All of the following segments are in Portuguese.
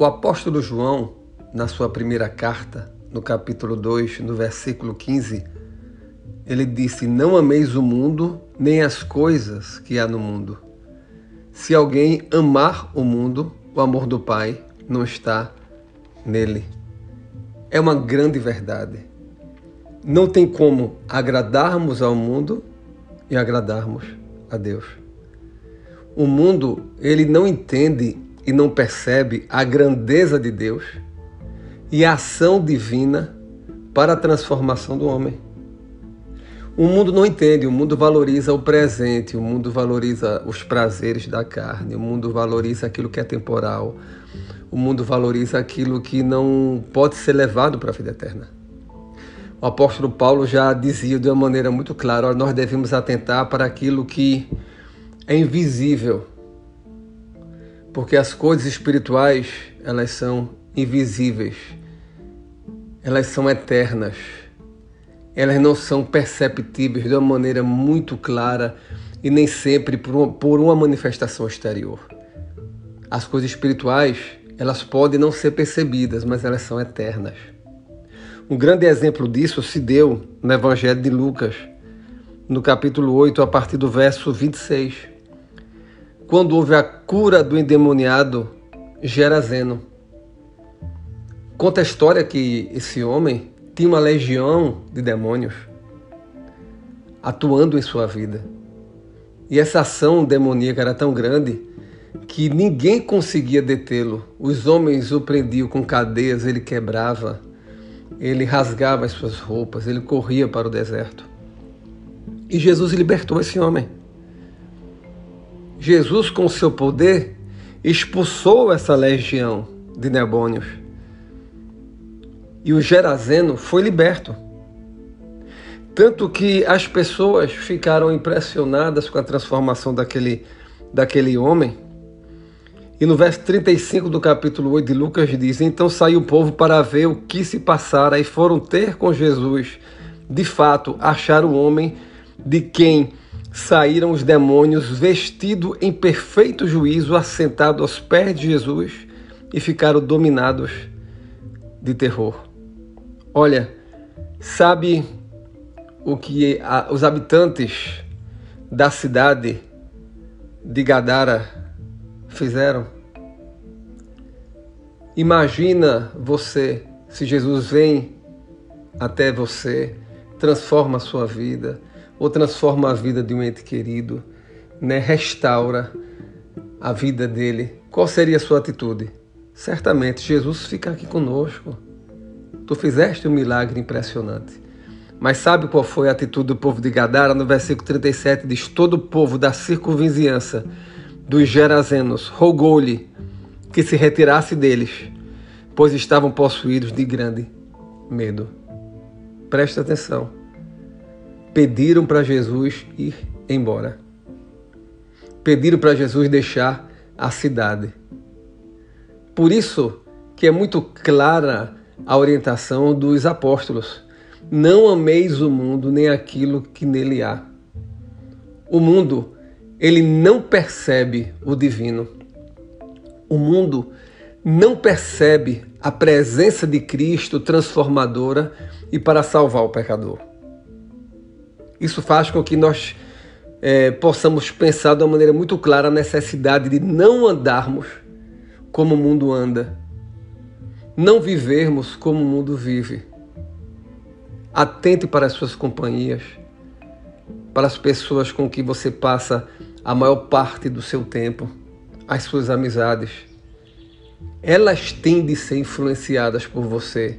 O apóstolo João, na sua primeira carta, no capítulo 2, no versículo 15, ele disse: Não ameis o mundo, nem as coisas que há no mundo. Se alguém amar o mundo, o amor do Pai não está nele. É uma grande verdade. Não tem como agradarmos ao mundo e agradarmos a Deus. O mundo, ele não entende e não percebe a grandeza de Deus e a ação divina para a transformação do homem. O mundo não entende, o mundo valoriza o presente, o mundo valoriza os prazeres da carne, o mundo valoriza aquilo que é temporal, o mundo valoriza aquilo que não pode ser levado para a vida eterna. O apóstolo Paulo já dizia de uma maneira muito clara: nós devemos atentar para aquilo que é invisível, porque as coisas espirituais, elas são invisíveis. Elas são eternas. Elas não são perceptíveis de uma maneira muito clara e nem sempre por uma, manifestação exterior. As coisas espirituais, elas podem não ser percebidas, mas elas são eternas. Um grande exemplo disso se deu no Evangelho de Lucas, no capítulo 8, a partir do verso 26 quando houve a cura do endemoniado Gerazeno. Conta a história que esse homem tinha uma legião de demônios atuando em sua vida. E essa ação demoníaca era tão grande que ninguém conseguia detê-lo. Os homens o prendiam com cadeias, ele quebrava, ele rasgava as suas roupas, ele corria para o deserto. E Jesus libertou esse homem. Jesus, com seu poder, expulsou essa legião de demônios. E o Gerazeno foi liberto. Tanto que as pessoas ficaram impressionadas com a transformação daquele, daquele homem. E no verso 35 do capítulo 8 de Lucas diz: Então saiu o povo para ver o que se passara e foram ter com Jesus. De fato, acharam o homem de quem saíram os demônios vestido em perfeito juízo, assentado aos pés de Jesus e ficaram dominados de terror. Olha, sabe o que os habitantes da cidade de Gadara fizeram? Imagina você se Jesus vem até você, transforma a sua vida, ou transforma a vida de um ente querido, né? restaura a vida dele, qual seria a sua atitude? Certamente, Jesus fica aqui conosco. Tu fizeste um milagre impressionante. Mas sabe qual foi a atitude do povo de Gadara? No versículo 37 diz: Todo o povo da circunvizinhança dos Gerazenos rogou-lhe que se retirasse deles, pois estavam possuídos de grande medo. Presta atenção pediram para Jesus ir embora. Pediram para Jesus deixar a cidade. Por isso que é muito clara a orientação dos apóstolos. Não ameis o mundo nem aquilo que nele há. O mundo, ele não percebe o divino. O mundo não percebe a presença de Cristo transformadora e para salvar o pecador. Isso faz com que nós é, possamos pensar de uma maneira muito clara a necessidade de não andarmos como o mundo anda, não vivermos como o mundo vive. Atente para as suas companhias, para as pessoas com que você passa a maior parte do seu tempo, as suas amizades. Elas têm de ser influenciadas por você,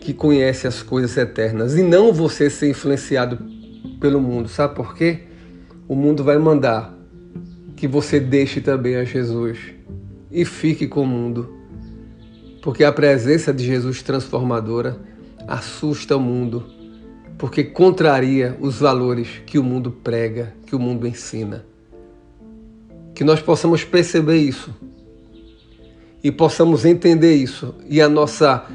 que conhece as coisas eternas, e não você ser influenciado pelo mundo. Sabe por quê? O mundo vai mandar que você deixe também a Jesus e fique com o mundo. Porque a presença de Jesus transformadora assusta o mundo, porque contraria os valores que o mundo prega, que o mundo ensina. Que nós possamos perceber isso e possamos entender isso e a nossa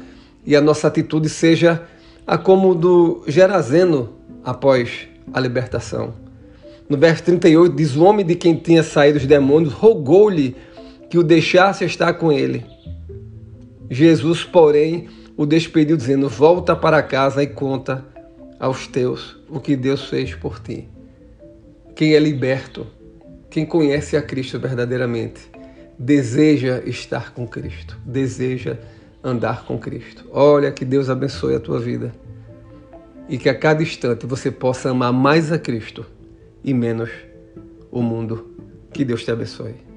e a nossa atitude seja a como do Gerazeno após a libertação. No verso 38 diz: O homem de quem tinha saído os demônios rogou-lhe que o deixasse estar com ele. Jesus, porém, o despediu, dizendo: Volta para casa e conta aos teus o que Deus fez por ti. Quem é liberto, quem conhece a Cristo verdadeiramente, deseja estar com Cristo, deseja andar com Cristo. Olha que Deus abençoe a tua vida e que a cada instante você possa amar mais a Cristo e menos o mundo. Que Deus te abençoe.